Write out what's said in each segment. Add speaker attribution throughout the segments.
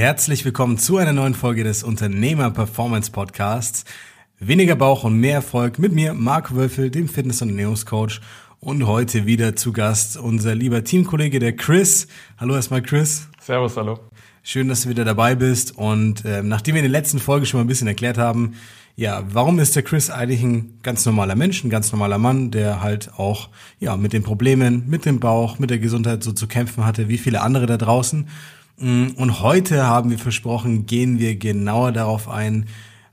Speaker 1: Herzlich willkommen zu einer neuen Folge des Unternehmer Performance Podcasts. Weniger Bauch und mehr Erfolg mit mir, Marc Wölfel, dem Fitness- und Ernährungscoach. Und heute wieder zu Gast unser lieber Teamkollege, der Chris. Hallo erstmal, Chris.
Speaker 2: Servus, hallo.
Speaker 1: Schön, dass du wieder dabei bist. Und äh, nachdem wir in der letzten Folge schon mal ein bisschen erklärt haben, ja, warum ist der Chris eigentlich ein ganz normaler Mensch, ein ganz normaler Mann, der halt auch ja mit den Problemen, mit dem Bauch, mit der Gesundheit so zu kämpfen hatte, wie viele andere da draußen. Mm, und heute haben wir versprochen, gehen wir genauer darauf ein,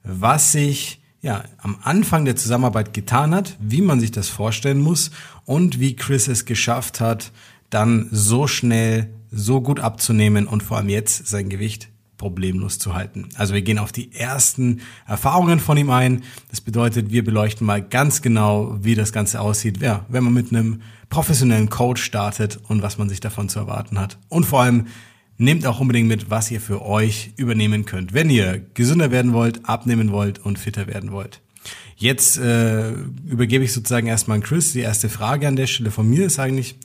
Speaker 1: was sich ja am Anfang der Zusammenarbeit getan hat, wie man sich das vorstellen muss und wie Chris es geschafft hat, dann so schnell, so gut abzunehmen und vor allem jetzt sein Gewicht problemlos zu halten. Also wir gehen auf die ersten Erfahrungen von ihm ein. Das bedeutet, wir beleuchten mal ganz genau, wie das Ganze aussieht, ja, wenn man mit einem professionellen Coach startet und was man sich davon zu erwarten hat. Und vor allem nehmt auch unbedingt mit, was ihr für euch übernehmen könnt, wenn ihr gesünder werden wollt, abnehmen wollt und fitter werden wollt. Jetzt äh, übergebe ich sozusagen erstmal an Chris. Die erste Frage an der Stelle von mir ist eigentlich,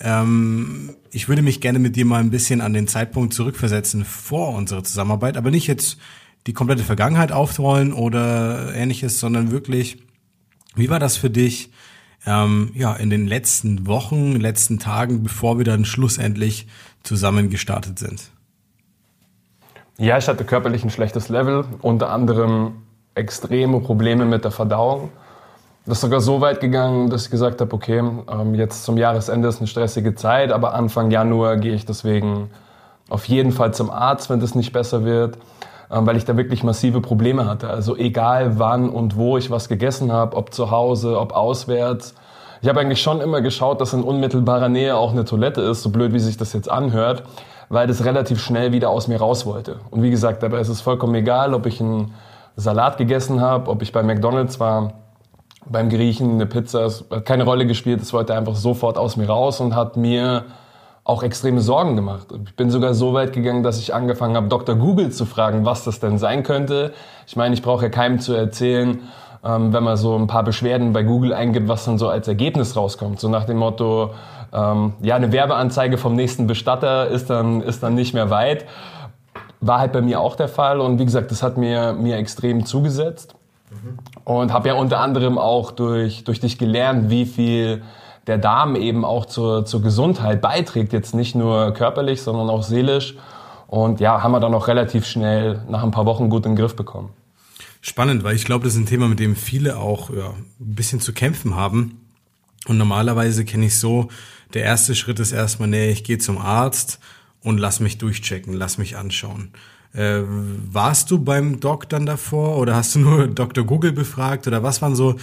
Speaker 1: ähm, ich würde mich gerne mit dir mal ein bisschen an den Zeitpunkt zurückversetzen vor unserer Zusammenarbeit, aber nicht jetzt die komplette Vergangenheit aufrollen oder ähnliches, sondern wirklich, wie war das für dich, ähm, ja, in den letzten Wochen, letzten Tagen, bevor wir dann schlussendlich zusammen gestartet sind?
Speaker 2: Ja, ich hatte körperlich ein schlechtes Level, unter anderem extreme Probleme mit der Verdauung. Das ist sogar so weit gegangen, dass ich gesagt habe, okay, ähm, jetzt zum Jahresende ist eine stressige Zeit, aber Anfang Januar gehe ich deswegen auf jeden Fall zum Arzt, wenn das nicht besser wird, ähm, weil ich da wirklich massive Probleme hatte. Also egal wann und wo ich was gegessen habe, ob zu Hause, ob auswärts. Ich habe eigentlich schon immer geschaut, dass in unmittelbarer Nähe auch eine Toilette ist, so blöd wie sich das jetzt anhört, weil das relativ schnell wieder aus mir raus wollte. Und wie gesagt, dabei ist es vollkommen egal, ob ich einen Salat gegessen habe, ob ich bei McDonald's war beim Griechen eine Pizza, es hat keine Rolle gespielt, es wollte einfach sofort aus mir raus und hat mir auch extreme Sorgen gemacht. Ich bin sogar so weit gegangen, dass ich angefangen habe, Dr. Google zu fragen, was das denn sein könnte. Ich meine, ich brauche ja keinem zu erzählen, ähm, wenn man so ein paar Beschwerden bei Google eingibt, was dann so als Ergebnis rauskommt. So nach dem Motto, ähm, ja, eine Werbeanzeige vom nächsten Bestatter ist dann, ist dann nicht mehr weit. War halt bei mir auch der Fall und wie gesagt, das hat mir, mir extrem zugesetzt. Und habe ja unter anderem auch durch, durch dich gelernt, wie viel der Darm eben auch zur, zur Gesundheit beiträgt. Jetzt nicht nur körperlich, sondern auch seelisch. Und ja, haben wir dann auch relativ schnell nach ein paar Wochen gut in den Griff bekommen.
Speaker 1: Spannend, weil ich glaube, das ist ein Thema, mit dem viele auch ja, ein bisschen zu kämpfen haben. Und normalerweise kenne ich so, der erste Schritt ist erstmal, nee, ich gehe zum Arzt und lass mich durchchecken, lass mich anschauen. Äh, warst du beim Doc dann davor oder hast du nur Dr. Google befragt oder was waren so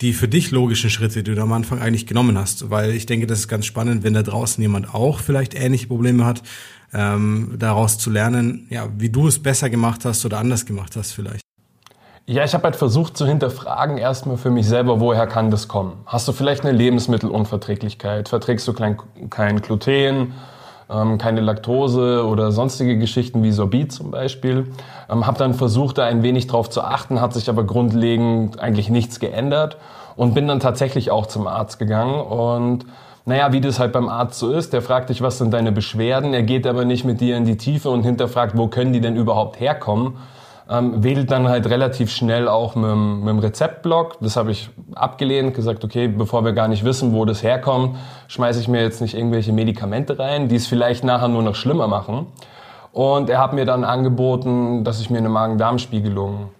Speaker 1: die für dich logischen Schritte, die du am Anfang eigentlich genommen hast? Weil ich denke, das ist ganz spannend, wenn da draußen jemand auch vielleicht ähnliche Probleme hat, ähm, daraus zu lernen, ja, wie du es besser gemacht hast oder anders gemacht hast vielleicht.
Speaker 2: Ja, ich habe halt versucht zu hinterfragen erstmal für mich selber, woher kann das kommen? Hast du vielleicht eine Lebensmittelunverträglichkeit? Verträgst du kein, kein Gluten? ähm, keine Laktose oder sonstige Geschichten wie Sorbit zum Beispiel. Ähm, habe dann versucht, da ein wenig drauf zu achten, hat sich aber grundlegend eigentlich nichts geändert und bin dann tatsächlich auch zum Arzt gegangen und naja, wie das halt beim Arzt so ist, der fragt dich, was sind deine Beschwerden, er geht aber nicht mit dir in die Tiefe und hinterfragt, wo können die denn überhaupt herkommen, ähm, wählt dann halt relativ schnell auch mit, mit dem Rezeptblock. Das habe ich abgelehnt, gesagt, okay, bevor wir gar nicht wissen, wo das herkommt, schmeiße ich mir jetzt nicht irgendwelche Medikamente rein, die es vielleicht nachher nur noch schlimmer machen. Und er hat mir dann angeboten, dass ich mir eine Magen-Darm-Spiegelung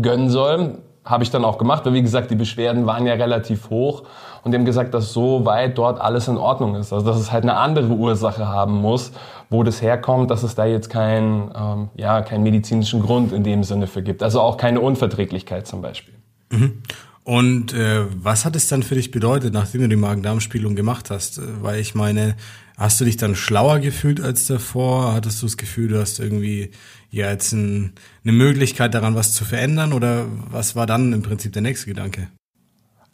Speaker 2: gönnen soll. Habe ich dann auch gemacht, weil wie gesagt, die Beschwerden waren ja relativ hoch und die haben gesagt, dass so weit dort alles in Ordnung ist. Also dass es halt eine andere Ursache haben muss, wo das herkommt, dass es da jetzt keinen ähm, ja, keinen medizinischen Grund in dem Sinne für gibt. Also auch keine Unverträglichkeit zum Beispiel.
Speaker 1: Mhm. Und äh, was hat es dann für dich bedeutet, nachdem du die Magen-Darm-Spielung gemacht hast? Weil ich meine, hast du dich dann schlauer gefühlt als davor? Hattest du das Gefühl, du hast irgendwie jetzt ein, eine Möglichkeit daran, was zu verändern? Oder was war dann im Prinzip der nächste Gedanke?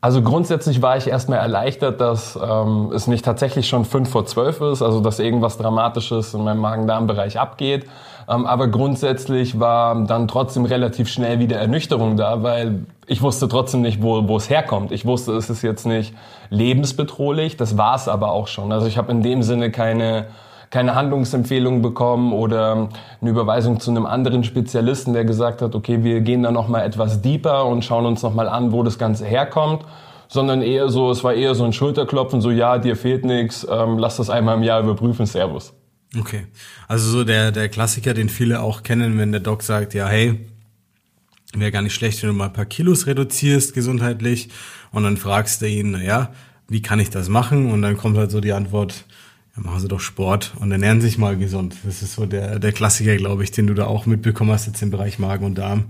Speaker 2: Also grundsätzlich war ich erstmal erleichtert, dass ähm, es nicht tatsächlich schon fünf vor zwölf ist, also dass irgendwas Dramatisches in meinem Magen-Darm-Bereich abgeht. Ähm, aber grundsätzlich war dann trotzdem relativ schnell wieder Ernüchterung da, weil ich wusste trotzdem nicht, wo, wo es herkommt. Ich wusste, es ist jetzt nicht lebensbedrohlich, das war es aber auch schon. Also ich habe in dem Sinne keine keine Handlungsempfehlung bekommen oder eine Überweisung zu einem anderen Spezialisten, der gesagt hat, okay, wir gehen da nochmal etwas deeper und schauen uns nochmal an, wo das Ganze herkommt sondern eher so, es war eher so ein Schulterklopfen, so ja, dir fehlt nichts, ähm, lass das einmal im Jahr überprüfen, Servus.
Speaker 1: Okay. Also so der, der Klassiker, den viele auch kennen, wenn der Doc sagt, ja, hey, wäre gar nicht schlecht, wenn du mal ein paar Kilos reduzierst gesundheitlich und dann fragst du ihn, naja, wie kann ich das machen? Und dann kommt halt so die Antwort, ja, machen Sie doch Sport und ernähren sich mal gesund. Das ist so der, der Klassiker, glaube ich, den du da auch mitbekommen hast jetzt im Bereich Magen und Darm.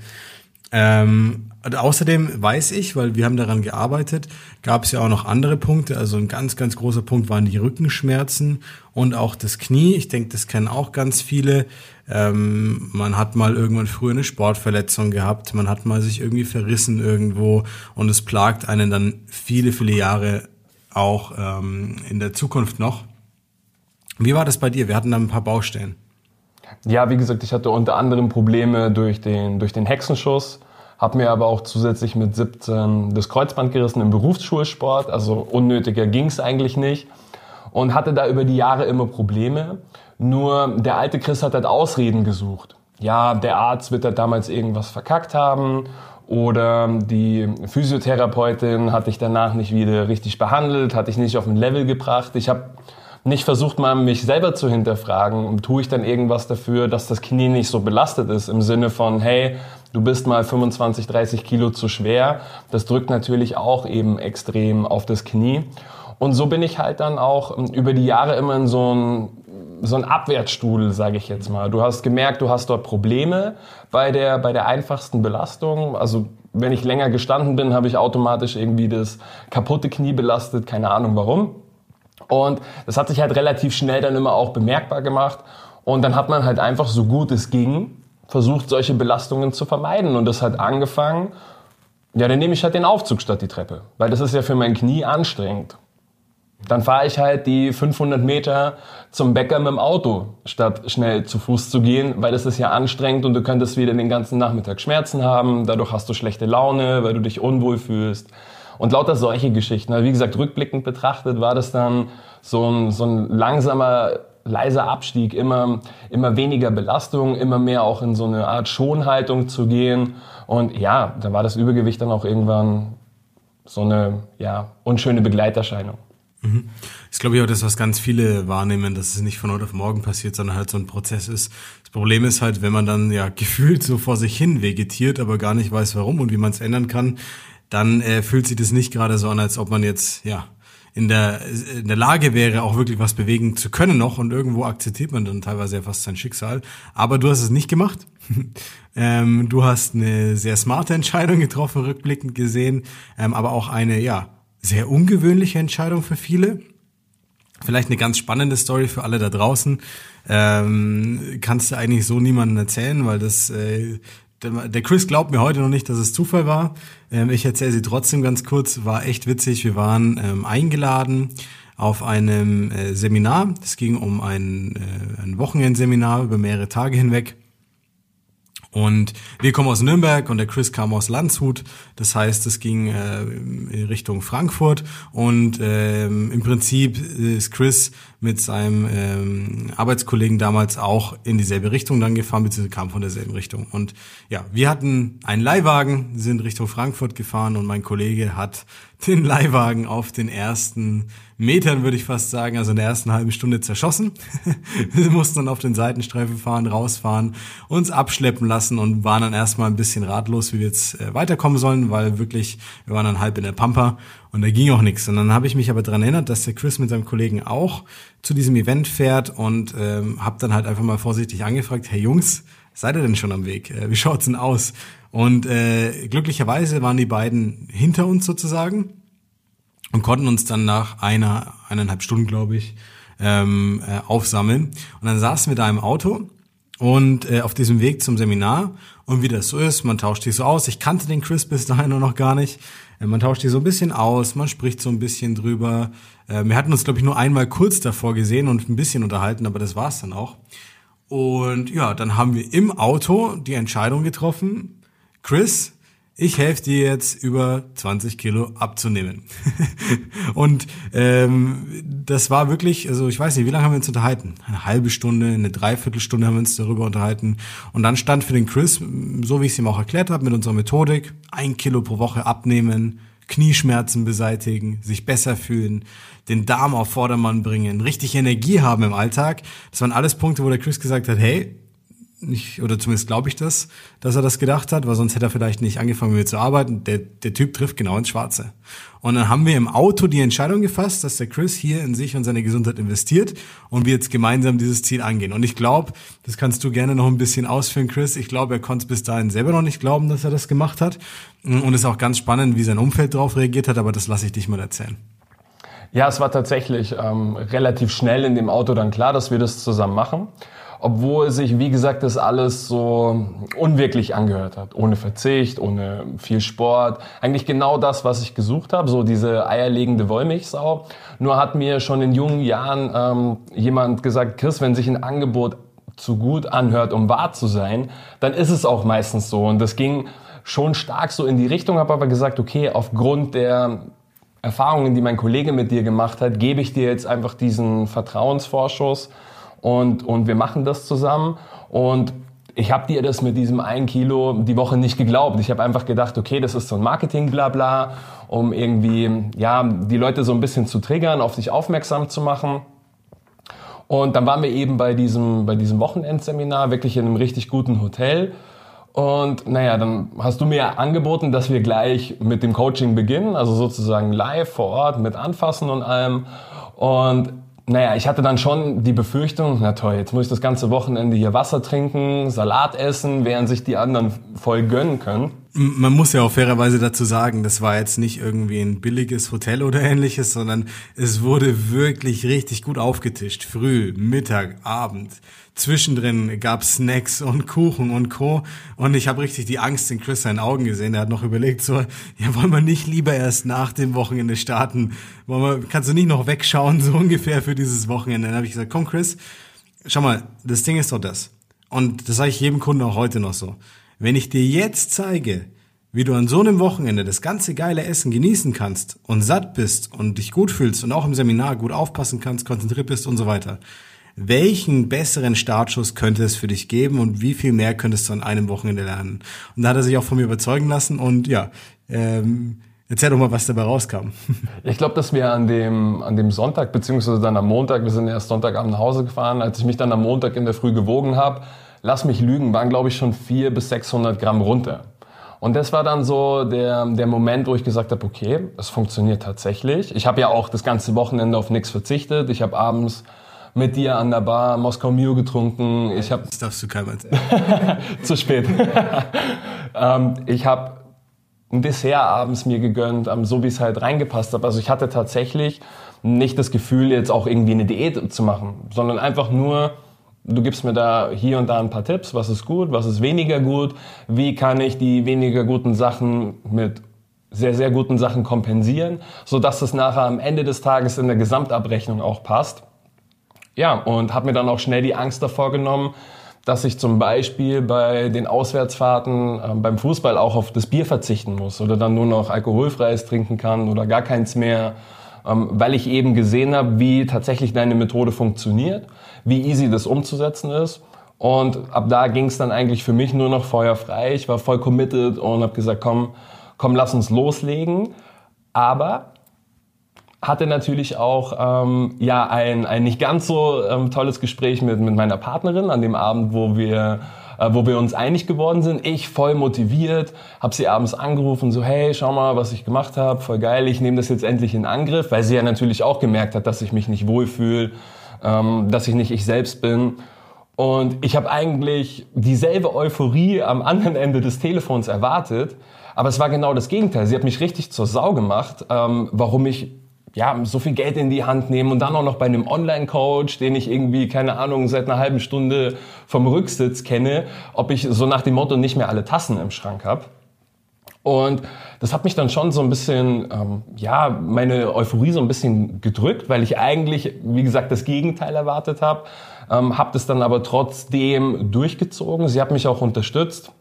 Speaker 1: Ähm, außerdem weiß ich, weil wir haben daran gearbeitet, gab es ja auch noch andere Punkte. Also ein ganz, ganz großer Punkt waren die Rückenschmerzen und auch das Knie. Ich denke, das kennen auch ganz viele. Ähm, man hat mal irgendwann früher eine Sportverletzung gehabt, man hat mal sich irgendwie verrissen irgendwo und es plagt einen dann viele, viele Jahre auch ähm, in der Zukunft noch. Wie war das bei dir? Wir hatten da ein paar Baustellen.
Speaker 2: Ja, wie gesagt, ich hatte unter anderem Probleme durch den, durch den Hexenschuss, habe mir aber auch zusätzlich mit 17 das Kreuzband gerissen im Berufsschulsport, also unnötiger ging es eigentlich nicht und hatte da über die Jahre immer Probleme. Nur der alte Chris hat halt Ausreden gesucht. Ja, der Arzt wird da damals irgendwas verkackt haben oder die Physiotherapeutin hat dich danach nicht wieder richtig behandelt, hat dich nicht auf ein Level gebracht. Ich habe nicht versucht mal mich selber zu hinterfragen, tue ich dann irgendwas dafür, dass das Knie nicht so belastet ist im Sinne von, hey, du bist mal 25, 30 Kilo zu schwer. Das drückt natürlich auch eben extrem auf das Knie. Und so bin ich halt dann auch über die Jahre immer in so ein so ein Abwärtsstuhl, sage ich jetzt mal. Du hast gemerkt, du hast dort Probleme bei der, bei der einfachsten Belastung. Also wenn ich länger gestanden bin, habe ich automatisch irgendwie das kaputte Knie belastet, keine Ahnung warum. Und das hat sich halt relativ schnell dann immer auch bemerkbar gemacht. Und dann hat man halt einfach so gut es ging versucht, solche Belastungen zu vermeiden. Und das hat angefangen, ja, dann nehme ich halt den Aufzug statt die Treppe. Weil das ist ja für mein Knie anstrengend. Dann fahre ich halt die 500 Meter zum Bäcker mit dem Auto, statt schnell zu Fuß zu gehen, weil das ist ja anstrengend und du könntest wieder den ganzen Nachmittag Schmerzen haben. Dadurch hast du schlechte Laune, weil du dich unwohl fühlst. Und lauter solche Geschichten. Also wie gesagt, rückblickend betrachtet war das dann so ein, so ein langsamer, leiser Abstieg, immer, immer weniger Belastung, immer mehr auch in so eine Art Schonhaltung zu gehen. Und ja, da war das Übergewicht dann auch irgendwann so eine ja, unschöne Begleiterscheinung.
Speaker 1: Mhm. Ist, glaube ich, auch das, was ganz viele wahrnehmen, dass es nicht von heute auf morgen passiert, sondern halt so ein Prozess ist. Das Problem ist halt, wenn man dann ja gefühlt so vor sich hin vegetiert, aber gar nicht weiß, warum und wie man es ändern kann, dann äh, fühlt sich das nicht gerade so an, als ob man jetzt, ja, in der, in der Lage wäre, auch wirklich was bewegen zu können noch und irgendwo akzeptiert man dann teilweise ja fast sein Schicksal. Aber du hast es nicht gemacht. ähm, du hast eine sehr smarte Entscheidung getroffen, rückblickend gesehen, ähm, aber auch eine, ja, sehr ungewöhnliche Entscheidung für viele. Vielleicht eine ganz spannende Story für alle da draußen. Ähm, kannst du eigentlich so niemandem erzählen, weil das äh, der Chris glaubt mir heute noch nicht, dass es Zufall war. Ähm, ich erzähle sie trotzdem ganz kurz. War echt witzig. Wir waren ähm, eingeladen auf einem äh, Seminar. Es ging um ein, äh, ein Wochenendseminar über mehrere Tage hinweg. Und wir kommen aus Nürnberg und der Chris kam aus Landshut. Das heißt, es ging äh, in Richtung Frankfurt und ähm, im Prinzip ist Chris mit seinem ähm, Arbeitskollegen damals auch in dieselbe Richtung dann gefahren, beziehungsweise kam von derselben Richtung. Und ja, wir hatten einen Leihwagen, sind Richtung Frankfurt gefahren und mein Kollege hat den Leihwagen auf den ersten Metern, würde ich fast sagen, also in der ersten halben Stunde zerschossen. wir mussten dann auf den Seitenstreifen fahren, rausfahren, uns abschleppen lassen und waren dann erstmal ein bisschen ratlos, wie wir jetzt äh, weiterkommen sollen, weil wirklich, wir waren dann halb in der Pampa und da ging auch nichts. Und dann habe ich mich aber dran erinnert, dass der Chris mit seinem Kollegen auch zu diesem Event fährt und ähm, habe dann halt einfach mal vorsichtig angefragt, hey Jungs, seid ihr denn schon am Weg? Äh, wie schaut's denn aus? Und äh, glücklicherweise waren die beiden hinter uns sozusagen und konnten uns dann nach einer, eineinhalb Stunden, glaube ich, ähm, äh, aufsammeln. Und dann saßen wir da im Auto und äh, auf diesem Weg zum Seminar und wie das so ist, man tauscht sich so aus. Ich kannte den Chris bis dahin noch gar nicht. Äh, man tauscht sich so ein bisschen aus, man spricht so ein bisschen drüber. Äh, wir hatten uns, glaube ich, nur einmal kurz davor gesehen und ein bisschen unterhalten, aber das war's dann auch. Und ja, dann haben wir im Auto die Entscheidung getroffen, Chris, ich helfe dir jetzt über 20 Kilo abzunehmen. und ähm, das war wirklich, also ich weiß nicht, wie lange haben wir uns unterhalten? Eine halbe Stunde, eine Dreiviertelstunde haben wir uns darüber unterhalten. Und dann stand für den Chris, so wie ich es ihm auch erklärt habe, mit unserer Methodik, ein Kilo pro Woche abnehmen, Knieschmerzen beseitigen, sich besser fühlen, den Darm auf Vordermann bringen, richtig Energie haben im Alltag. Das waren alles Punkte, wo der Chris gesagt hat, hey, nicht, oder zumindest glaube ich das, dass er das gedacht hat, weil sonst hätte er vielleicht nicht angefangen mit mir zu arbeiten. Der, der Typ trifft genau ins Schwarze. Und dann haben wir im Auto die Entscheidung gefasst, dass der Chris hier in sich und seine Gesundheit investiert und wir jetzt gemeinsam dieses Ziel angehen. Und ich glaube, das kannst du gerne noch ein bisschen ausführen, Chris. Ich glaube, er konnte es bis dahin selber noch nicht glauben, dass er das gemacht hat. Und es ist auch ganz spannend, wie sein Umfeld darauf reagiert hat, aber das lasse ich dich mal erzählen.
Speaker 2: Ja, es war tatsächlich ähm, relativ schnell in dem Auto dann klar, dass wir das zusammen machen obwohl sich, wie gesagt, das alles so unwirklich angehört hat. Ohne Verzicht, ohne viel Sport. Eigentlich genau das, was ich gesucht habe, so diese eierlegende Wollmilchsau. Nur hat mir schon in jungen Jahren ähm, jemand gesagt, Chris, wenn sich ein Angebot zu gut anhört, um wahr zu sein, dann ist es auch meistens so. Und das ging schon stark so in die Richtung, habe aber gesagt, okay, aufgrund der Erfahrungen, die mein Kollege mit dir gemacht hat, gebe ich dir jetzt einfach diesen Vertrauensvorschuss und, und wir machen das zusammen. Und ich habe dir das mit diesem 1 Kilo die Woche nicht geglaubt. Ich habe einfach gedacht, okay, das ist so ein Marketing-Blabla, um irgendwie ja, die Leute so ein bisschen zu triggern, auf sich aufmerksam zu machen. Und dann waren wir eben bei diesem, bei diesem Wochenendseminar, wirklich in einem richtig guten Hotel. Und naja, dann hast du mir angeboten, dass wir gleich mit dem Coaching beginnen, also sozusagen live vor Ort mit Anfassen und allem. Und naja, ich hatte dann schon die Befürchtung, na toll, jetzt muss ich das ganze Wochenende hier Wasser trinken, Salat essen, während sich die anderen voll gönnen können.
Speaker 1: Man muss ja auch fairerweise dazu sagen, das war jetzt nicht irgendwie ein billiges Hotel oder ähnliches, sondern es wurde wirklich richtig gut aufgetischt. Früh, Mittag, Abend. Zwischendrin gab's Snacks und Kuchen und Co. Und ich habe richtig die Angst in Chris seinen Augen gesehen. Er hat noch überlegt, so, ja, wollen wir nicht lieber erst nach dem Wochenende starten? Wollen wir, kannst du nicht noch wegschauen, so ungefähr für dieses Wochenende? Dann habe ich gesagt, komm Chris, schau mal, das Ding ist doch das. Und das sage ich jedem Kunden auch heute noch so. Wenn ich dir jetzt zeige, wie du an so einem Wochenende das ganze geile Essen genießen kannst und satt bist und dich gut fühlst und auch im Seminar gut aufpassen kannst, konzentriert bist und so weiter, welchen besseren Startschuss könnte es für dich geben und wie viel mehr könntest du an einem Wochenende lernen? Und da hat er sich auch von mir überzeugen lassen und ja, ähm, Erzähl doch mal, was dabei rauskam.
Speaker 2: Ich glaube, dass wir an dem, an dem Sonntag, beziehungsweise dann am Montag, wir sind erst Sonntagabend nach Hause gefahren, als ich mich dann am Montag in der Früh gewogen habe, lass mich lügen, waren glaube ich schon 400 bis 600 Gramm runter. Und das war dann so der, der Moment, wo ich gesagt habe, okay, es funktioniert tatsächlich. Ich habe ja auch das ganze Wochenende auf nichts verzichtet. Ich habe abends mit dir an der Bar Moskau Mio getrunken. Ich hab,
Speaker 1: das darfst du keinem
Speaker 2: erzählen. Zu spät. ähm, ich habe ein Dessert abends mir gegönnt, ähm, so wie es halt reingepasst hat. Also ich hatte tatsächlich nicht das Gefühl, jetzt auch irgendwie eine Diät zu machen, sondern einfach nur, du gibst mir da hier und da ein paar Tipps, was ist gut, was ist weniger gut, wie kann ich die weniger guten Sachen mit sehr, sehr guten Sachen kompensieren, so dass es nachher am Ende des Tages in der Gesamtabrechnung auch passt. Ja, und habe mir dann auch schnell die Angst davor genommen, dass ich zum Beispiel bei den Auswärtsfahrten äh, beim Fußball auch auf das Bier verzichten muss oder dann nur noch alkoholfreies trinken kann oder gar keins mehr, ähm, weil ich eben gesehen habe, wie tatsächlich deine Methode funktioniert, wie easy das umzusetzen ist. Und ab da ging es dann eigentlich für mich nur noch feuerfrei. Ich war voll committed und habe gesagt, komm, komm, lass uns loslegen. Aber hatte natürlich auch ähm, ja ein, ein nicht ganz so ähm, tolles Gespräch mit, mit meiner Partnerin an dem Abend, wo wir äh, wo wir uns einig geworden sind. Ich voll motiviert, habe sie abends angerufen, so hey, schau mal, was ich gemacht habe, voll geil, ich nehme das jetzt endlich in Angriff, weil sie ja natürlich auch gemerkt hat, dass ich mich nicht wohlfühle, ähm, dass ich nicht ich selbst bin. Und ich habe eigentlich dieselbe Euphorie am anderen Ende des Telefons erwartet, aber es war genau das Gegenteil. Sie hat mich richtig zur Sau gemacht, ähm, warum ich ja, so viel Geld in die Hand nehmen und dann auch noch bei einem Online-Coach, den ich irgendwie, keine Ahnung, seit einer halben Stunde vom Rücksitz kenne, ob ich so nach dem Motto nicht mehr alle Tassen im Schrank habe. Und das hat mich dann schon so ein bisschen, ähm, ja, meine Euphorie so ein bisschen gedrückt, weil ich eigentlich, wie gesagt, das Gegenteil erwartet habe. Ähm, habe das dann aber trotzdem durchgezogen. Sie hat mich auch unterstützt.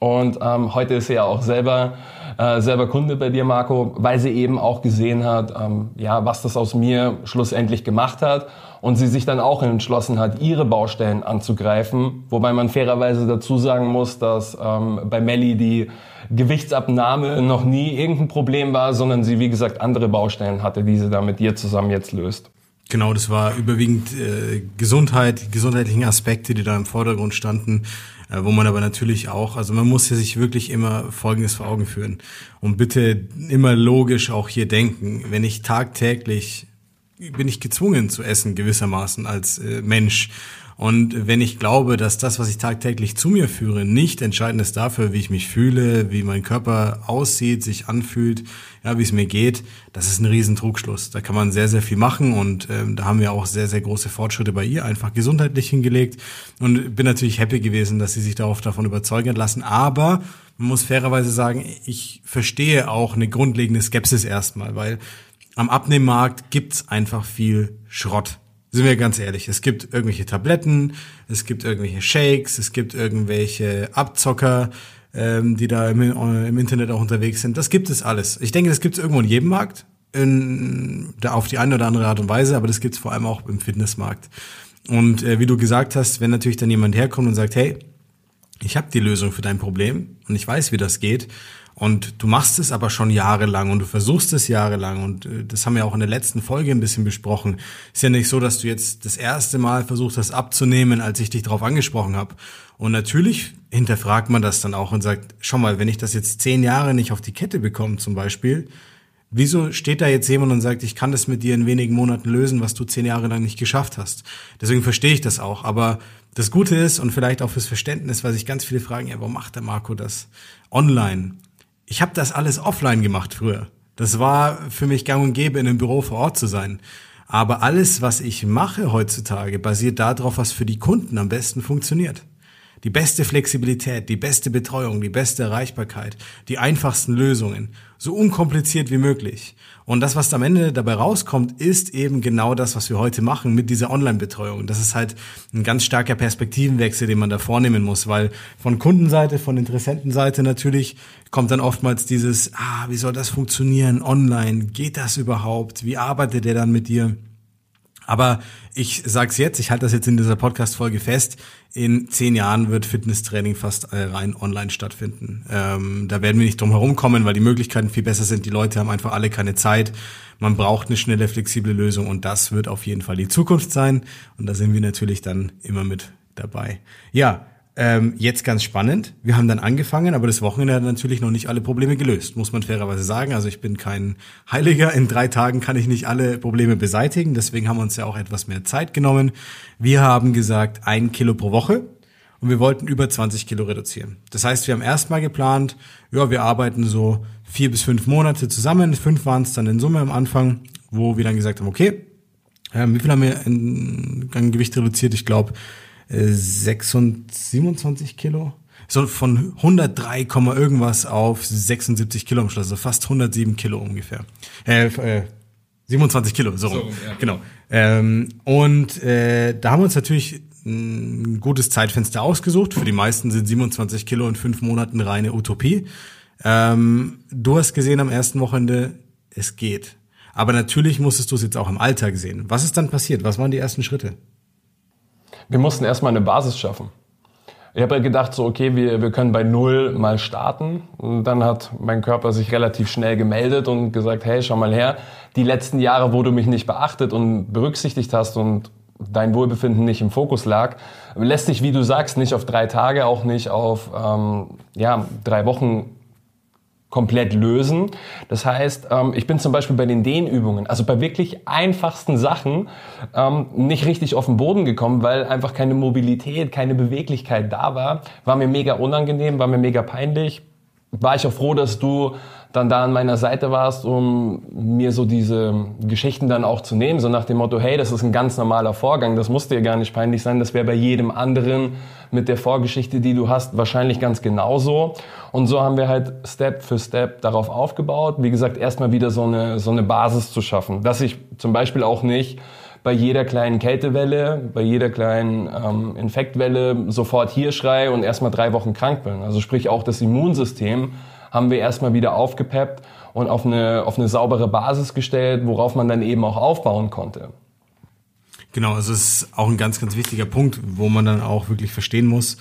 Speaker 2: Und ähm, heute ist sie ja auch selber, äh, selber Kunde bei dir, Marco, weil sie eben auch gesehen hat, ähm, ja, was das aus mir schlussendlich gemacht hat. Und sie sich dann auch entschlossen hat, ihre Baustellen anzugreifen. Wobei man fairerweise dazu sagen muss, dass ähm, bei Melly die Gewichtsabnahme noch nie irgendein Problem war, sondern sie, wie gesagt, andere Baustellen hatte, die sie da mit dir zusammen jetzt löst.
Speaker 1: Genau, das war überwiegend äh, Gesundheit, gesundheitlichen Aspekte, die da im Vordergrund standen, äh, wo man aber natürlich auch, also man muss sich wirklich immer Folgendes vor Augen führen und bitte immer logisch auch hier denken. Wenn ich tagtäglich bin ich gezwungen zu essen gewissermaßen als äh, Mensch und wenn ich glaube, dass das, was ich tagtäglich zu mir führe, nicht entscheidend ist dafür, wie ich mich fühle, wie mein Körper aussieht, sich anfühlt, ja, wie es mir geht, das ist ein Riesentrugschluss. Da kann man sehr, sehr viel machen und ähm, da haben wir auch sehr, sehr große Fortschritte bei ihr einfach gesundheitlich hingelegt und bin natürlich happy gewesen, dass sie sich darauf davon überzeugen hat lassen. Aber man muss fairerweise sagen, ich verstehe auch eine grundlegende Skepsis erstmal, weil am Abnehmmarkt gibt's einfach viel Schrott. Sind wir ganz ehrlich, es gibt irgendwelche Tabletten, es gibt irgendwelche Shakes, es gibt irgendwelche Abzocker, ähm, die da im, im, Internet auch unterwegs sind. Das gibt es alles. Ich denke, das gibt es irgendwo in jedem Markt, in, da auf die eine oder andere Art und Weise, aber das gibt es vor allem auch im Fitnessmarkt. Und äh, wie du gesagt hast, wenn natürlich dann jemand herkommt und sagt, hey, ich habe die Lösung für dein Problem und ich weiß, wie das geht und du machst es aber schon jahrelang und du versuchst es jahrelang und äh, das haben wir auch in der letzten Folge ein bisschen besprochen. Ist ja nicht so, dass du jetzt das erste Mal versucht hast abzunehmen, als ich dich darauf angesprochen habe. Und natürlich hinterfragt man das dann auch und sagt, schau mal, wenn ich das jetzt zehn Jahre nicht auf die Kette bekomme zum Beispiel, wieso steht da jetzt jemand und sagt, ich kann das mit dir in wenigen Monaten lösen, was du zehn Jahre lang nicht geschafft hast? Deswegen verstehe ich das auch. Aber das Gute ist und vielleicht auch fürs Verständnis, weil sich ganz viele fragen, ja, warum macht der Marco das online? Ich habe das alles offline gemacht früher. Das war für mich gang und gäbe, in einem Büro vor Ort zu sein. Aber alles, was ich mache heutzutage, basiert darauf, was für die Kunden am besten funktioniert. Die beste Flexibilität, die beste Betreuung, die beste Erreichbarkeit, die einfachsten Lösungen, so unkompliziert wie möglich. Und das, was am Ende dabei rauskommt, ist eben genau das, was wir heute machen mit dieser Online-Betreuung. Das ist halt ein ganz starker Perspektivenwechsel, den man da vornehmen muss, weil von Kundenseite, von Interessentenseite natürlich kommt dann oftmals dieses, ah, wie soll das funktionieren online? Geht das überhaupt? Wie arbeitet der dann mit dir? Aber ich sag's jetzt, ich halte das jetzt in dieser Podcast-Folge fest. In zehn Jahren wird Fitnesstraining fast äh, rein online stattfinden. Ähm, da werden wir nicht drum herum kommen, weil die Möglichkeiten viel besser sind. Die Leute haben einfach alle keine Zeit. Man braucht eine schnelle, flexible Lösung und das wird auf jeden Fall die Zukunft sein. Und da sind wir natürlich dann immer mit dabei. Ja, ähm, jetzt ganz spannend. Wir haben dann angefangen, aber das Wochenende hat natürlich noch nicht alle Probleme gelöst, muss man fairerweise sagen. Also ich bin kein Heiliger. In drei Tagen kann ich nicht alle Probleme beseitigen. Deswegen haben wir uns ja auch etwas mehr Zeit genommen. Wir haben gesagt, ein Kilo pro Woche. Und wir wollten über 20 Kilo reduzieren. Das heißt, wir haben erstmal geplant, ja, wir arbeiten so vier bis fünf Monate zusammen. Fünf waren es dann in Summe am Anfang, wo wir dann gesagt haben, okay, ähm, wie viel haben wir in Gewicht reduziert? Ich glaube, 27 Kilo. So von 103, irgendwas auf 76 Kilo am Schluss, also fast 107 Kilo ungefähr. Äh, äh, 27 Kilo, so, so ja. genau. Ähm, und äh, da haben wir uns natürlich ein gutes Zeitfenster ausgesucht. Für die meisten sind 27 Kilo in fünf Monaten reine Utopie. Ähm, du hast gesehen am ersten Wochenende, es geht. Aber natürlich musstest du es jetzt auch im Alltag sehen. Was ist dann passiert? Was waren die ersten Schritte?
Speaker 2: Wir mussten erstmal eine Basis schaffen. Ich habe gedacht, so, okay, wir, wir können bei Null mal starten. Und dann hat mein Körper sich relativ schnell gemeldet und gesagt, hey, schau mal her, die letzten Jahre, wo du mich nicht beachtet und berücksichtigt hast und dein Wohlbefinden nicht im Fokus lag, lässt sich, wie du sagst, nicht auf drei Tage, auch nicht auf ähm, ja, drei Wochen komplett lösen. Das heißt, ähm, ich bin zum Beispiel bei den Dehnübungen, also bei wirklich einfachsten Sachen, ähm, nicht richtig auf den Boden gekommen, weil einfach keine Mobilität, keine Beweglichkeit da war. War mir mega unangenehm, war mir mega peinlich. War ich auch froh, dass du dann da an meiner Seite warst, um mir so diese Geschichten dann auch zu nehmen, so nach dem Motto, hey, das ist ein ganz normaler Vorgang, das muss dir gar nicht peinlich sein, das wäre bei jedem anderen mit der Vorgeschichte, die du hast, wahrscheinlich ganz genauso. Und so haben wir halt Step für Step darauf aufgebaut. Wie gesagt, erstmal wieder so eine, so eine Basis zu schaffen, dass ich zum Beispiel auch nicht bei jeder kleinen Kältewelle, bei jeder kleinen ähm, Infektwelle sofort hier schrei und erstmal drei Wochen krank bin. Also sprich auch das Immunsystem haben wir erstmal wieder aufgepeppt und auf eine, auf eine saubere Basis gestellt, worauf man dann eben auch aufbauen konnte.
Speaker 1: Genau, also es ist auch ein ganz, ganz wichtiger Punkt, wo man dann auch wirklich verstehen muss,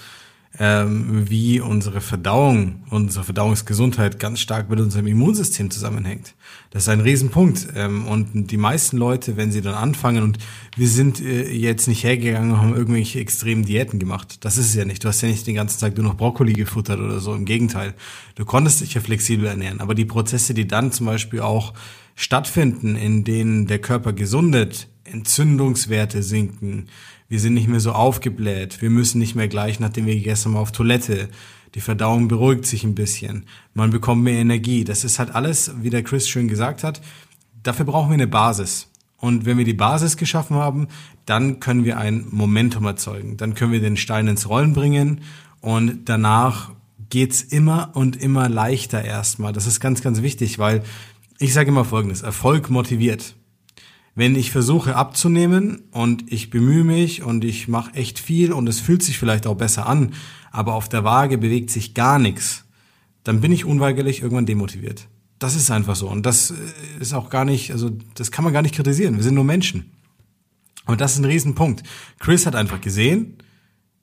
Speaker 1: ähm, wie unsere Verdauung, unsere Verdauungsgesundheit ganz stark mit unserem Immunsystem zusammenhängt. Das ist ein Riesenpunkt. Ähm, und die meisten Leute, wenn sie dann anfangen, und wir sind äh, jetzt nicht hergegangen und haben irgendwelche extremen Diäten gemacht. Das ist es ja nicht. Du hast ja nicht den ganzen Tag nur noch Brokkoli gefuttert oder so. Im Gegenteil. Du konntest dich ja flexibel ernähren. Aber die Prozesse, die dann zum Beispiel auch stattfinden, in denen der Körper gesundet, Entzündungswerte sinken, wir sind nicht mehr so aufgebläht, wir müssen nicht mehr gleich, nachdem wir gegessen haben, auf Toilette. Die Verdauung beruhigt sich ein bisschen, man bekommt mehr Energie. Das ist halt alles, wie der Chris schön gesagt hat, dafür brauchen wir eine Basis. Und wenn wir die Basis geschaffen haben, dann können wir ein Momentum erzeugen. Dann können wir den Stein ins Rollen bringen und danach geht's immer und immer leichter erstmal. Das ist ganz, ganz wichtig, weil ich sage immer Folgendes, Erfolg motiviert wenn ich versuche abzunehmen und ich bemühe mich und ich mache echt viel und es fühlt sich vielleicht auch besser an, aber auf der Waage bewegt sich gar nichts, dann bin ich unweigerlich irgendwann demotiviert. Das ist einfach so und das äh, ist auch gar nicht, also das kann man gar nicht kritisieren. Wir sind nur Menschen. Und das ist ein Riesenpunkt. Chris hat einfach gesehen,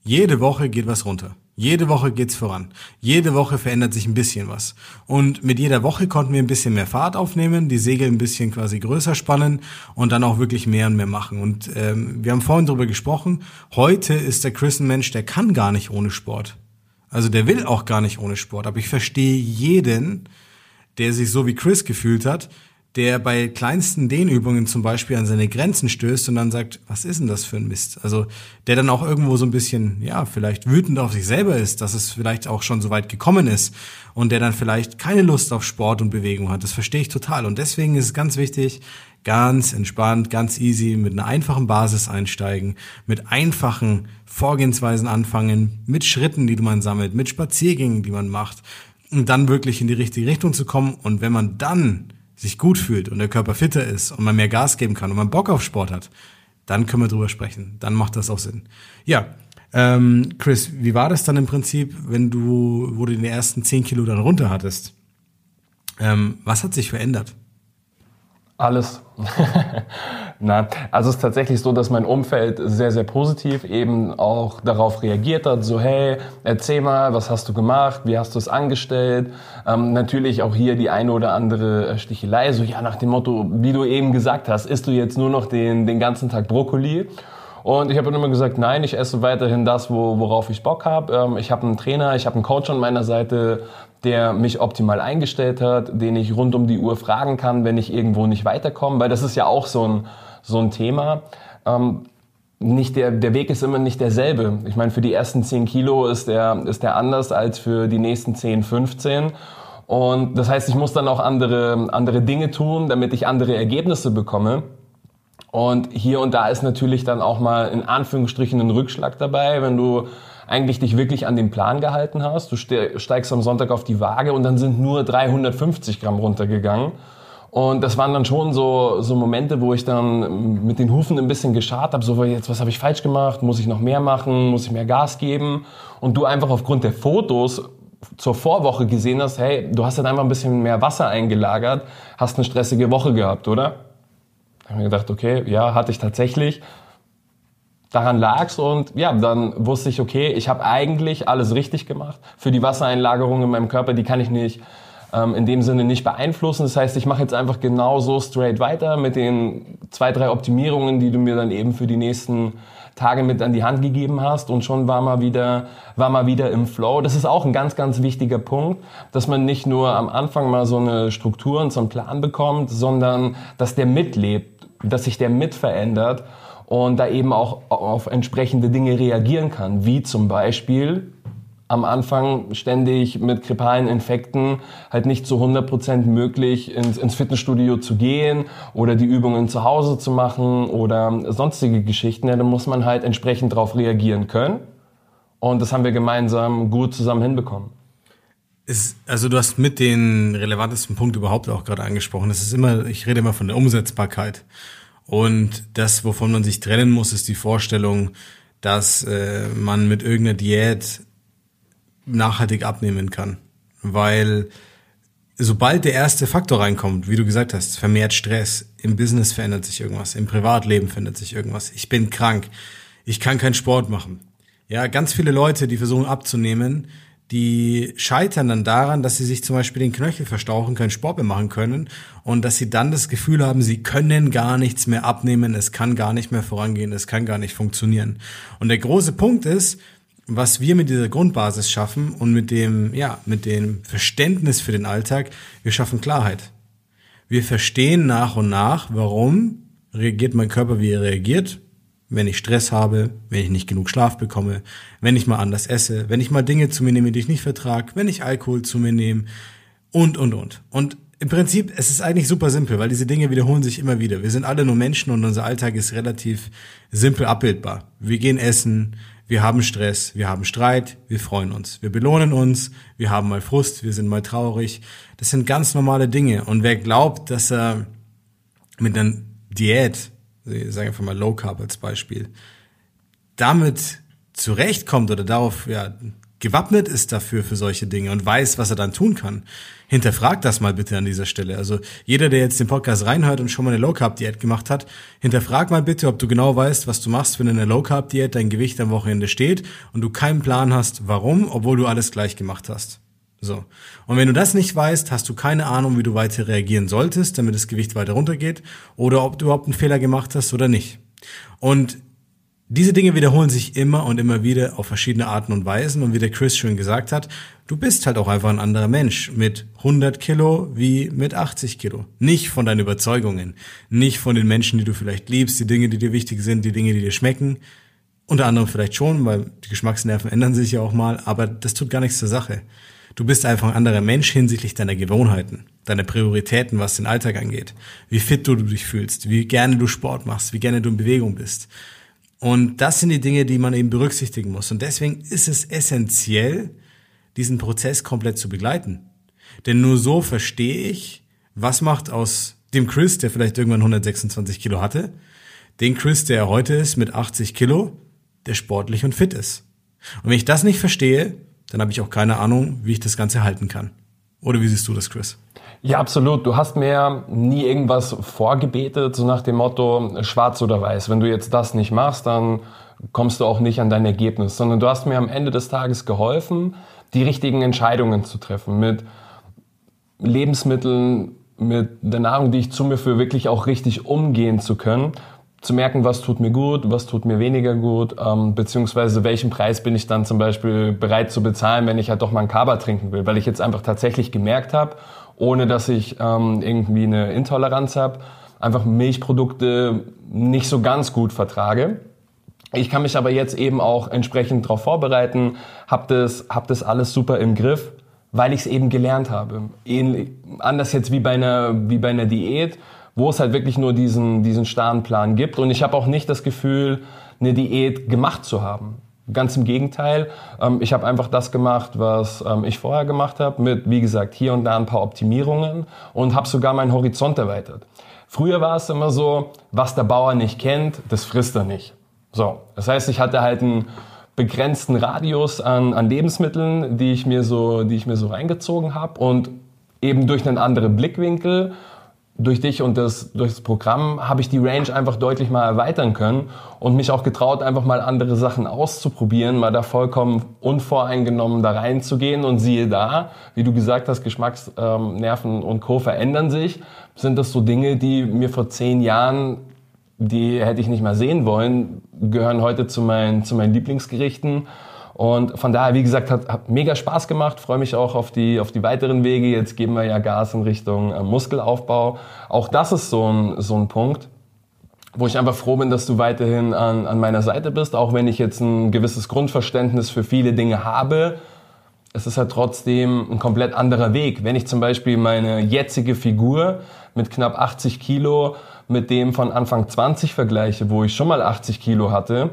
Speaker 1: jede Woche geht was runter. Jede Woche geht's voran. Jede Woche verändert sich ein bisschen was. Und mit jeder Woche konnten wir ein bisschen mehr Fahrt aufnehmen, die Segel ein bisschen quasi größer spannen und dann auch wirklich mehr und mehr machen. Und ähm, wir haben vorhin darüber gesprochen. Heute ist der Chris ein Mensch, der kann gar nicht ohne Sport. Also der will auch gar nicht ohne Sport. Aber ich verstehe jeden, der sich so wie Chris gefühlt hat, der bei kleinsten Dehnübungen zum Beispiel an seine Grenzen stößt und dann sagt, was ist denn das für ein Mist? Also der dann auch irgendwo so ein bisschen, ja, vielleicht wütend auf sich selber ist, dass es vielleicht auch schon so weit gekommen ist und der dann vielleicht keine Lust auf Sport und Bewegung hat. Das verstehe ich total. Und deswegen ist es ganz wichtig, ganz entspannt, ganz easy, mit einer einfachen Basis einsteigen, mit einfachen Vorgehensweisen anfangen, mit Schritten, die man sammelt, mit Spaziergängen, die man macht und dann wirklich in die richtige Richtung zu kommen. Und wenn man dann sich gut fühlt und der Körper fitter ist und man mehr Gas geben kann und man Bock auf Sport hat, dann können wir drüber sprechen. Dann macht das auch Sinn. Ja, ähm, Chris, wie war das dann im Prinzip, wenn du, wo du den ersten 10 Kilo dann runter hattest? Ähm, was hat sich verändert?
Speaker 2: Alles. Na, also es ist tatsächlich so, dass mein Umfeld sehr, sehr positiv eben auch darauf reagiert hat. So, hey, erzähl mal, was hast du gemacht? Wie hast du es angestellt? Ähm, natürlich auch hier die eine oder andere äh, Stichelei. So, ja, nach dem Motto, wie du eben gesagt hast, isst du jetzt nur noch den, den ganzen Tag Brokkoli? Und ich habe immer gesagt, nein, ich esse weiterhin das, wo, worauf ich Bock habe. Ähm, ich habe einen Trainer, ich habe einen Coach an meiner Seite, der mich optimal eingestellt hat, den ich rund um die Uhr fragen kann, wenn ich irgendwo nicht weiterkomme, weil das ist ja auch so ein, so ein Thema. Ähm, nicht der, der Weg ist immer nicht derselbe. Ich meine, für die ersten 10 Kilo ist der, ist der anders als für die nächsten 10, 15. Und das heißt, ich muss dann auch andere, andere Dinge tun, damit ich andere Ergebnisse bekomme. Und hier und da ist natürlich dann auch mal in Anführungsstrichen ein Rückschlag dabei, wenn du eigentlich dich wirklich an den Plan gehalten hast. Du steigst am Sonntag auf die Waage und dann sind nur 350 Gramm runtergegangen. Und das waren dann schon so, so Momente, wo ich dann mit den Hufen ein bisschen geschart habe, so jetzt, was habe ich falsch gemacht, muss ich noch mehr machen, muss ich mehr Gas geben? Und du einfach aufgrund der Fotos zur Vorwoche gesehen hast, hey, du hast dann einfach ein bisschen mehr Wasser eingelagert, hast eine stressige Woche gehabt, oder? Da habe ich mir gedacht, okay, ja, hatte ich tatsächlich daran lag's und ja, dann wusste ich, okay, ich habe eigentlich alles richtig gemacht. Für die Wassereinlagerung in meinem Körper, die kann ich nicht ähm, in dem Sinne nicht beeinflussen. Das heißt, ich mache jetzt einfach genauso straight weiter mit den zwei, drei Optimierungen, die du mir dann eben für die nächsten Tage mit an die Hand gegeben hast und schon war mal wieder, war mal wieder im Flow. Das ist auch ein ganz, ganz wichtiger Punkt, dass man nicht nur am Anfang mal so eine Struktur und so einen Plan bekommt, sondern dass der mitlebt, dass sich der mit verändert und da eben auch auf entsprechende Dinge reagieren kann, wie zum Beispiel am Anfang ständig mit grippalen Infekten halt nicht zu 100% möglich ins, ins, Fitnessstudio zu gehen oder die Übungen zu Hause zu machen oder sonstige Geschichten. Ja, da muss man halt entsprechend darauf reagieren können. Und das haben wir gemeinsam gut zusammen hinbekommen.
Speaker 1: Ist, also du hast mit den relevantesten Punkt überhaupt auch gerade angesprochen. Es ist immer, ich rede immer von der Umsetzbarkeit. Und das, wovon man sich trennen muss, ist die Vorstellung, dass äh, man mit irgendeiner Diät nachhaltig abnehmen kann. Weil sobald der erste Faktor reinkommt, wie du gesagt hast, vermehrt Stress, im Business verändert sich irgendwas, im Privatleben verändert sich irgendwas, ich bin krank, ich kann keinen Sport machen. Ja, ganz viele Leute, die versuchen abzunehmen, die scheitern dann daran, dass sie sich zum Beispiel den Knöchel verstauchen, keinen Sport mehr machen können und dass sie dann das Gefühl haben, sie können gar nichts mehr abnehmen, es kann gar nicht mehr vorangehen, es kann gar nicht funktionieren. Und der große Punkt ist, was wir mit dieser Grundbasis schaffen und mit dem, ja, mit dem Verständnis für den Alltag, wir schaffen Klarheit. Wir verstehen nach und nach, warum reagiert mein Körper, wie er reagiert wenn ich Stress habe, wenn ich nicht genug Schlaf bekomme, wenn ich mal anders esse, wenn ich mal Dinge zu mir nehme, die ich nicht vertrage, wenn ich Alkohol zu mir nehme und, und, und. Und im Prinzip, es ist eigentlich super simpel, weil diese Dinge wiederholen sich immer wieder. Wir sind alle nur Menschen und unser Alltag ist relativ simpel abbildbar. Wir gehen essen, wir haben Stress, wir haben Streit, wir freuen uns, wir belohnen uns, wir haben mal Frust, wir sind mal traurig. Das sind ganz normale Dinge. Und wer glaubt, dass er mit einer Diät sagen einfach mal Low Carb als Beispiel, damit zurechtkommt oder darauf ja, gewappnet ist dafür für solche Dinge und weiß, was er dann tun kann, hinterfragt das mal bitte an dieser Stelle. Also jeder, der jetzt den Podcast reinhört und schon mal eine Low Carb Diät gemacht hat, hinterfrag mal bitte, ob du genau weißt, was du machst, wenn in einer Low Carb Diät dein Gewicht am Wochenende steht und du keinen Plan hast, warum, obwohl du alles gleich gemacht hast. So. Und wenn du das nicht weißt, hast du keine Ahnung, wie du weiter reagieren solltest, damit das Gewicht weiter runtergeht oder ob du überhaupt einen Fehler gemacht hast oder nicht. Und diese Dinge wiederholen sich immer und immer wieder auf verschiedene Arten und Weisen. Und wie der Chris schon gesagt hat, du bist halt auch einfach ein anderer Mensch mit 100 Kilo wie mit 80 Kilo. Nicht von deinen Überzeugungen, nicht von den Menschen, die du vielleicht liebst, die Dinge, die dir wichtig sind, die Dinge, die dir schmecken. Unter anderem vielleicht schon, weil die Geschmacksnerven ändern sich ja auch mal, aber das tut gar nichts zur Sache. Du bist einfach ein anderer Mensch hinsichtlich deiner Gewohnheiten, deiner Prioritäten, was den Alltag angeht, wie fit du dich fühlst, wie gerne du Sport machst, wie gerne du in Bewegung bist. Und das sind die Dinge, die man eben berücksichtigen muss. Und deswegen ist es essentiell, diesen Prozess komplett zu begleiten. Denn nur so verstehe ich, was macht aus dem Chris, der vielleicht irgendwann 126 Kilo hatte, den Chris, der heute ist mit 80 Kilo, der sportlich und fit ist. Und wenn ich das nicht verstehe, dann habe ich auch keine Ahnung, wie ich das Ganze halten kann. Oder wie siehst du das, Chris?
Speaker 2: Ja, absolut. Du hast mir nie irgendwas vorgebetet, so nach dem Motto schwarz oder weiß. Wenn du jetzt das nicht machst, dann kommst du auch nicht an dein Ergebnis, sondern du hast mir am Ende des Tages geholfen, die richtigen Entscheidungen zu treffen mit Lebensmitteln, mit der Nahrung, die ich zu mir für wirklich auch richtig umgehen zu können zu merken, was tut mir gut, was tut mir weniger gut, ähm, beziehungsweise welchen Preis bin ich dann zum Beispiel bereit zu bezahlen, wenn ich halt doch mal ein Kaba trinken will, weil ich jetzt einfach tatsächlich gemerkt habe, ohne dass ich ähm, irgendwie eine Intoleranz habe, einfach Milchprodukte nicht so ganz gut vertrage. Ich kann mich aber jetzt eben auch entsprechend darauf vorbereiten, habe das, hab das alles super im Griff, weil ich es eben gelernt habe. Ähnlich, anders jetzt wie bei einer, wie bei einer Diät wo es halt wirklich nur diesen, diesen starren Plan gibt. Und ich habe auch nicht das Gefühl, eine Diät gemacht zu haben. Ganz im Gegenteil, ähm, ich habe einfach das gemacht, was ähm, ich vorher gemacht habe, mit, wie gesagt, hier und da ein paar Optimierungen und habe sogar meinen Horizont erweitert. Früher war es immer so, was der Bauer nicht kennt, das frisst er nicht. So, das heißt, ich hatte halt einen begrenzten Radius an, an Lebensmitteln, die ich mir so, die ich mir so reingezogen habe und eben durch einen anderen Blickwinkel durch dich und das, durch das Programm habe ich die Range einfach deutlich mal erweitern können und mich auch getraut, einfach mal andere Sachen auszuprobieren, mal da vollkommen unvoreingenommen da reinzugehen und siehe da, wie du gesagt hast, Geschmacksnerven und Co. verändern sich, sind das so Dinge, die mir vor zehn Jahren, die hätte ich nicht mal sehen wollen, gehören heute zu meinen, zu meinen Lieblingsgerichten und von daher, wie gesagt, hat, hat mega Spaß gemacht. Freue mich auch auf die, auf die weiteren Wege. Jetzt geben wir ja Gas in Richtung äh, Muskelaufbau. Auch das ist so ein, so ein Punkt, wo ich einfach froh bin, dass du weiterhin an, an meiner Seite bist. Auch wenn ich jetzt ein gewisses Grundverständnis für viele Dinge habe, es ist halt trotzdem ein komplett anderer Weg. Wenn ich zum Beispiel meine jetzige Figur mit knapp 80 Kilo mit dem von Anfang 20 vergleiche, wo ich schon mal 80 Kilo hatte,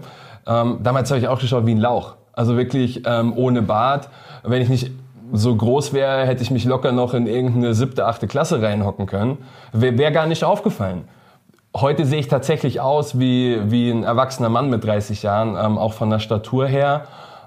Speaker 2: ähm, damals habe ich auch geschaut wie ein Lauch. Also wirklich ähm, ohne Bart. Wenn ich nicht so groß wäre, hätte ich mich locker noch in irgendeine siebte, achte Klasse reinhocken können. Wäre wär gar nicht aufgefallen. Heute sehe ich tatsächlich aus wie, wie ein erwachsener Mann mit 30 Jahren, ähm, auch von der Statur her.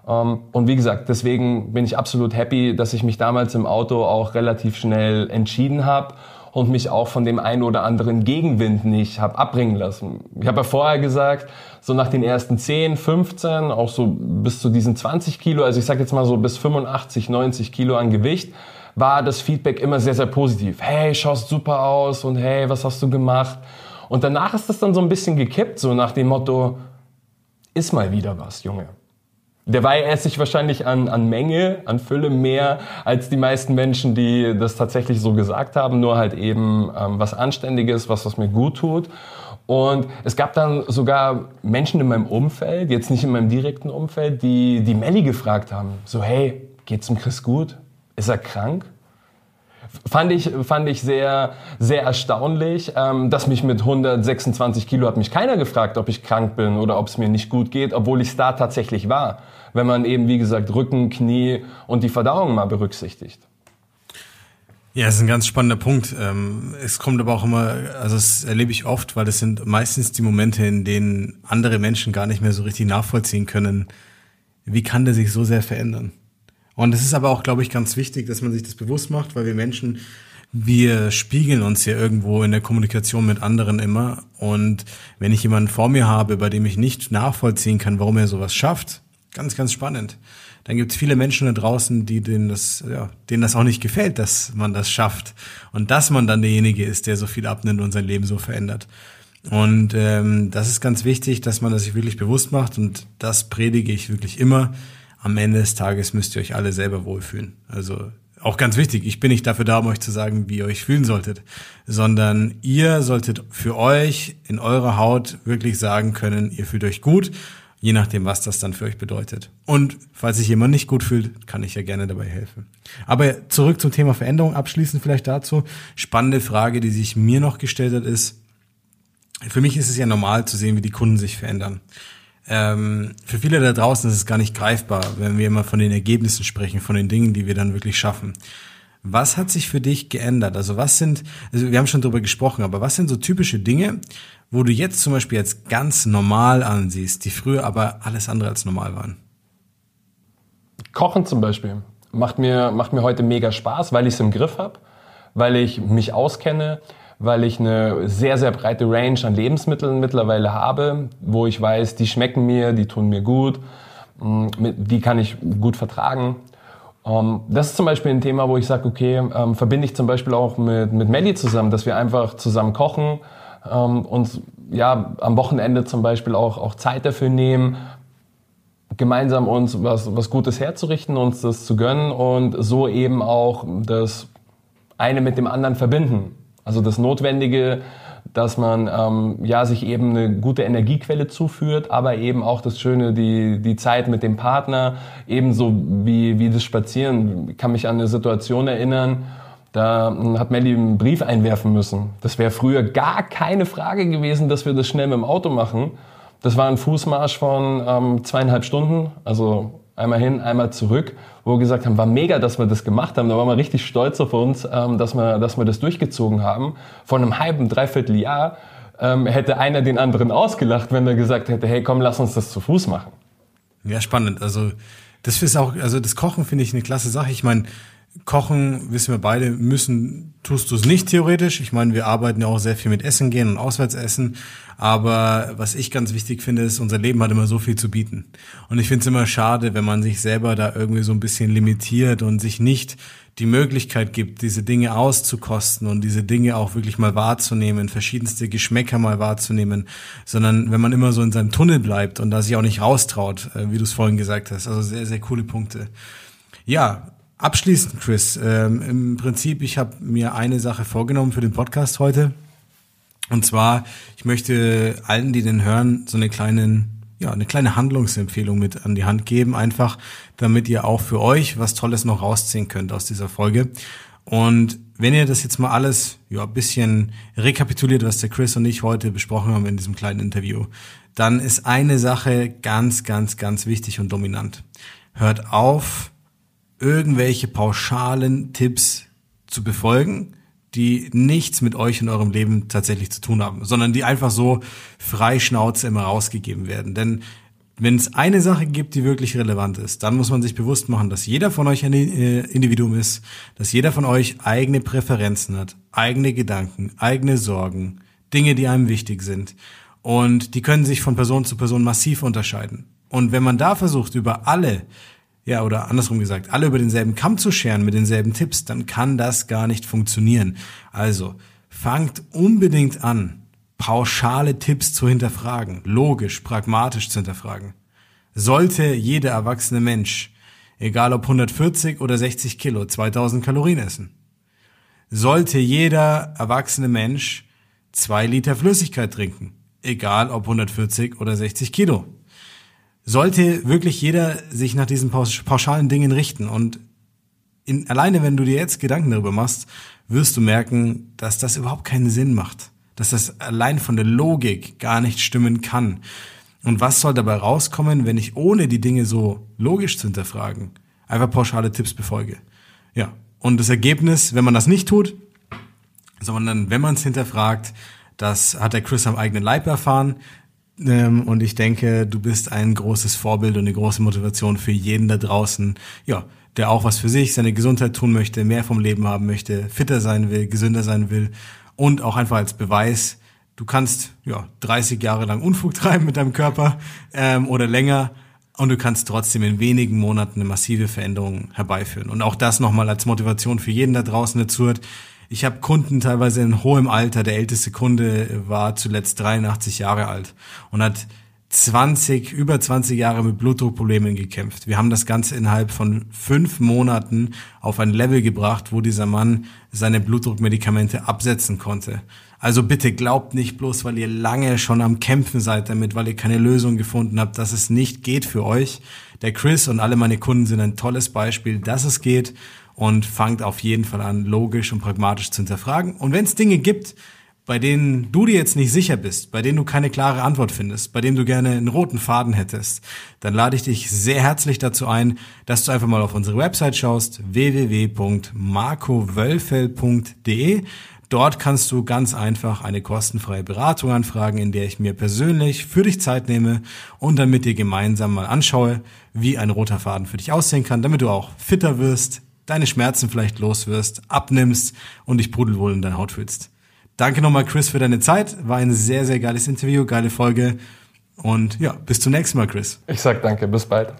Speaker 2: Ähm, und wie gesagt, deswegen bin ich absolut happy, dass ich mich damals im Auto auch relativ schnell entschieden habe und mich auch von dem einen oder anderen Gegenwind nicht habe abbringen lassen. Ich habe ja vorher gesagt, so nach den ersten 10, 15, auch so bis zu diesen 20 Kilo, also ich sage jetzt mal so bis 85, 90 Kilo an Gewicht, war das Feedback immer sehr, sehr positiv. Hey, schaust super aus und hey, was hast du gemacht? Und danach ist das dann so ein bisschen gekippt, so nach dem Motto, ist mal wieder was, Junge. Derweil esse ich wahrscheinlich an, an Menge, an Fülle mehr als die meisten Menschen, die das tatsächlich so gesagt haben, nur halt eben ähm, was Anständiges, was, was mir gut tut. Und es gab dann sogar Menschen in meinem Umfeld, jetzt nicht in meinem direkten Umfeld, die, die Melli gefragt haben, so hey, geht's dem Chris gut? Ist er krank? Fand ich, fand ich sehr, sehr erstaunlich, ähm, dass mich mit 126 Kilo hat mich keiner gefragt, ob ich krank bin oder ob es mir nicht gut geht, obwohl ich es da tatsächlich war. Wenn man eben, wie gesagt, Rücken, Knie und die Verdauung mal berücksichtigt.
Speaker 1: Ja, das ist ein ganz spannender Punkt. Ähm, es kommt aber auch immer, also das erlebe ich oft, weil das sind meistens die Momente, in denen andere Menschen gar nicht mehr so richtig nachvollziehen können, wie kann der sich so sehr verändern? Und es ist aber auch, glaube ich, ganz wichtig, dass man sich das bewusst macht, weil wir Menschen, wir spiegeln uns ja irgendwo in der Kommunikation mit anderen immer. Und wenn ich jemanden vor mir habe, bei dem ich nicht nachvollziehen kann, warum er sowas schafft, ganz, ganz spannend. Dann gibt es viele Menschen da draußen, die denen das, ja, denen das auch nicht gefällt, dass man das schafft und dass man dann derjenige ist, der so viel abnimmt und sein Leben so verändert. Und ähm, das ist ganz wichtig, dass man das sich wirklich bewusst macht und das predige ich wirklich immer am Ende des Tages müsst ihr euch alle selber wohlfühlen. Also auch ganz wichtig, ich bin nicht dafür da, um euch zu sagen, wie ihr euch fühlen solltet, sondern ihr solltet für euch in eurer Haut wirklich sagen können, ihr fühlt euch gut, je nachdem, was das dann für euch bedeutet. Und falls sich jemand nicht gut fühlt, kann ich ja gerne dabei helfen. Aber zurück zum Thema Veränderung, abschließend vielleicht dazu. Spannende Frage, die sich mir noch gestellt hat, ist, für mich ist es ja normal zu sehen, wie die Kunden sich verändern. Ähm, für viele da draußen ist es gar nicht greifbar, wenn wir immer von den Ergebnissen sprechen, von den Dingen, die wir dann wirklich schaffen. Was hat sich für dich geändert? Also was sind, also wir haben schon drüber gesprochen, aber was sind so typische Dinge, wo du jetzt zum Beispiel jetzt ganz normal ansiehst, die früher aber alles andere als normal waren?
Speaker 2: Kochen zum Beispiel macht mir, macht mir heute mega Spaß, weil ich es im Griff habe, weil ich mich auskenne, weil ich eine sehr, sehr breite Range an Lebensmitteln mittlerweile habe, wo ich weiß, die schmecken mir, die tun mir gut, mm, die kann ich gut vertragen. Ähm, das ist zum Beispiel ein Thema, wo ich sage, okay, ähm, verbinde ich zum Beispiel auch mit, mit Melly zusammen, dass wir einfach zusammen kochen, ähm, uns ja, am Wochenende zum Beispiel auch, auch Zeit dafür nehmen, gemeinsam uns was, was Gutes herzurichten, uns das zu gönnen und so eben auch das eine mit dem anderen verbinden. Also das Notwendige, dass man ähm, ja sich eben eine gute Energiequelle zuführt, aber eben auch das Schöne, die die Zeit mit dem Partner, ebenso wie wie das Spazieren. Ich kann mich an eine Situation erinnern, da hm, hat Melly einen Brief einwerfen müssen. Das wäre früher gar keine Frage gewesen, dass wir das schnell mit dem Auto machen. Das war ein Fußmarsch von ähm, zweieinhalb Stunden, also einmal hin, einmal zurück, wo wir gesagt haben, war mega, dass wir das gemacht haben. Da waren wir richtig stolz auf uns, ähm, dass, wir, dass wir das durchgezogen haben. Vor einem halben, dreiviertel Jahr ähm, hätte einer den anderen ausgelacht, wenn er gesagt hätte, hey, komm, lass uns das zu Fuß machen.
Speaker 1: Ja, spannend. Also das ist auch, also das Kochen finde ich eine klasse Sache. Ich meine, Kochen, wissen wir beide, müssen, tust du es nicht theoretisch. Ich meine, wir arbeiten ja auch sehr viel mit Essen gehen und Auswärtsessen. Aber was ich ganz wichtig finde, ist, unser Leben hat immer so viel zu bieten. Und ich finde es immer schade, wenn man sich selber da irgendwie so ein bisschen limitiert und sich nicht die Möglichkeit gibt, diese Dinge auszukosten und diese Dinge auch wirklich mal wahrzunehmen, verschiedenste Geschmäcker mal wahrzunehmen, sondern wenn man immer so in seinem Tunnel bleibt und da sich auch nicht raustraut, äh, wie du es vorhin gesagt hast. Also sehr, sehr coole Punkte. Ja, Abschließend, Chris, ähm, im Prinzip, ich habe mir eine Sache vorgenommen für den Podcast heute. Und zwar, ich möchte allen, die den hören, so eine kleinen, ja, eine kleine Handlungsempfehlung mit an die Hand geben, einfach, damit ihr auch für euch was Tolles noch rausziehen könnt aus dieser Folge. Und wenn ihr das jetzt mal alles, ja, ein bisschen rekapituliert, was der Chris und ich heute besprochen haben in diesem kleinen Interview, dann ist eine Sache ganz, ganz, ganz wichtig und dominant. Hört auf, irgendwelche pauschalen Tipps zu befolgen, die nichts mit euch in eurem Leben tatsächlich zu tun haben, sondern die einfach so frei Schnauze immer rausgegeben werden. Denn wenn es eine Sache gibt, die wirklich relevant ist, dann muss man sich bewusst machen, dass jeder von euch ein äh, Individuum ist, dass jeder von euch eigene Präferenzen hat, eigene Gedanken, eigene Sorgen, Dinge, die einem wichtig sind. Und die können sich von Person zu Person massiv unterscheiden. Und wenn man da versucht, über alle, ja, oder andersrum gesagt, alle über denselben Kamm zu scheren mit denselben Tipps, dann kann das gar nicht funktionieren. Also, fangt unbedingt an, pauschale Tipps zu hinterfragen, logisch, pragmatisch zu hinterfragen. Sollte jeder erwachsene Mensch, egal ob 140 oder 60 Kilo, 2000 Kalorien essen? Sollte jeder erwachsene Mensch zwei Liter Flüssigkeit trinken, egal ob 140 oder 60 Kilo? Sollte wirklich jeder sich nach diesen pauschalen Dingen richten und in, alleine wenn du dir jetzt Gedanken darüber machst, wirst du merken, dass das überhaupt keinen Sinn macht dass das allein von der Logik gar nicht stimmen kann. Und was soll dabei rauskommen, wenn ich ohne die Dinge so logisch zu hinterfragen, einfach pauschale Tipps befolge? Ja. Und das Ergebnis, wenn man das nicht tut, sondern wenn man es hinterfragt, das hat der Chris am eigenen Leib erfahren. Ähm, und ich denke, du bist ein großes Vorbild und eine große Motivation für jeden da draußen, ja, der auch was für sich, seine Gesundheit tun möchte, mehr vom Leben haben möchte, fitter sein will, gesünder sein will und auch einfach als Beweis, du kannst ja 30 Jahre lang Unfug treiben mit deinem Körper ähm, oder länger und du kannst trotzdem in wenigen Monaten eine massive Veränderung herbeiführen. Und auch das nochmal als Motivation für jeden da draußen, der zuhört. Ich habe Kunden teilweise in hohem Alter. Der älteste Kunde war zuletzt 83 Jahre alt und hat 20, über 20 Jahre mit Blutdruckproblemen gekämpft. Wir haben das Ganze innerhalb von fünf Monaten auf ein Level gebracht, wo dieser Mann seine Blutdruckmedikamente absetzen konnte. Also bitte glaubt nicht bloß, weil ihr lange schon am Kämpfen seid damit, weil ihr keine Lösung gefunden habt, dass es nicht geht für euch. Der Chris und alle meine Kunden sind ein tolles Beispiel, dass es geht und fangt auf jeden Fall an, logisch und pragmatisch zu hinterfragen. Und wenn es Dinge gibt, bei denen du dir jetzt nicht sicher bist, bei denen du keine klare Antwort findest, bei denen du gerne einen roten Faden hättest, dann lade ich dich sehr herzlich dazu ein, dass du einfach mal auf unsere Website schaust, www.markowölfel.de. Dort kannst du ganz einfach eine kostenfreie Beratung anfragen, in der ich mir persönlich für dich Zeit nehme und dann mit dir gemeinsam mal anschaue, wie ein roter Faden für dich aussehen kann, damit du auch fitter wirst, deine Schmerzen vielleicht los wirst, abnimmst und dich pudelwohl in deiner Haut fühlst. Danke nochmal, Chris, für deine Zeit. War ein sehr, sehr geiles Interview, geile Folge. Und ja, bis zum nächsten Mal, Chris.
Speaker 2: Ich sag danke, bis bald.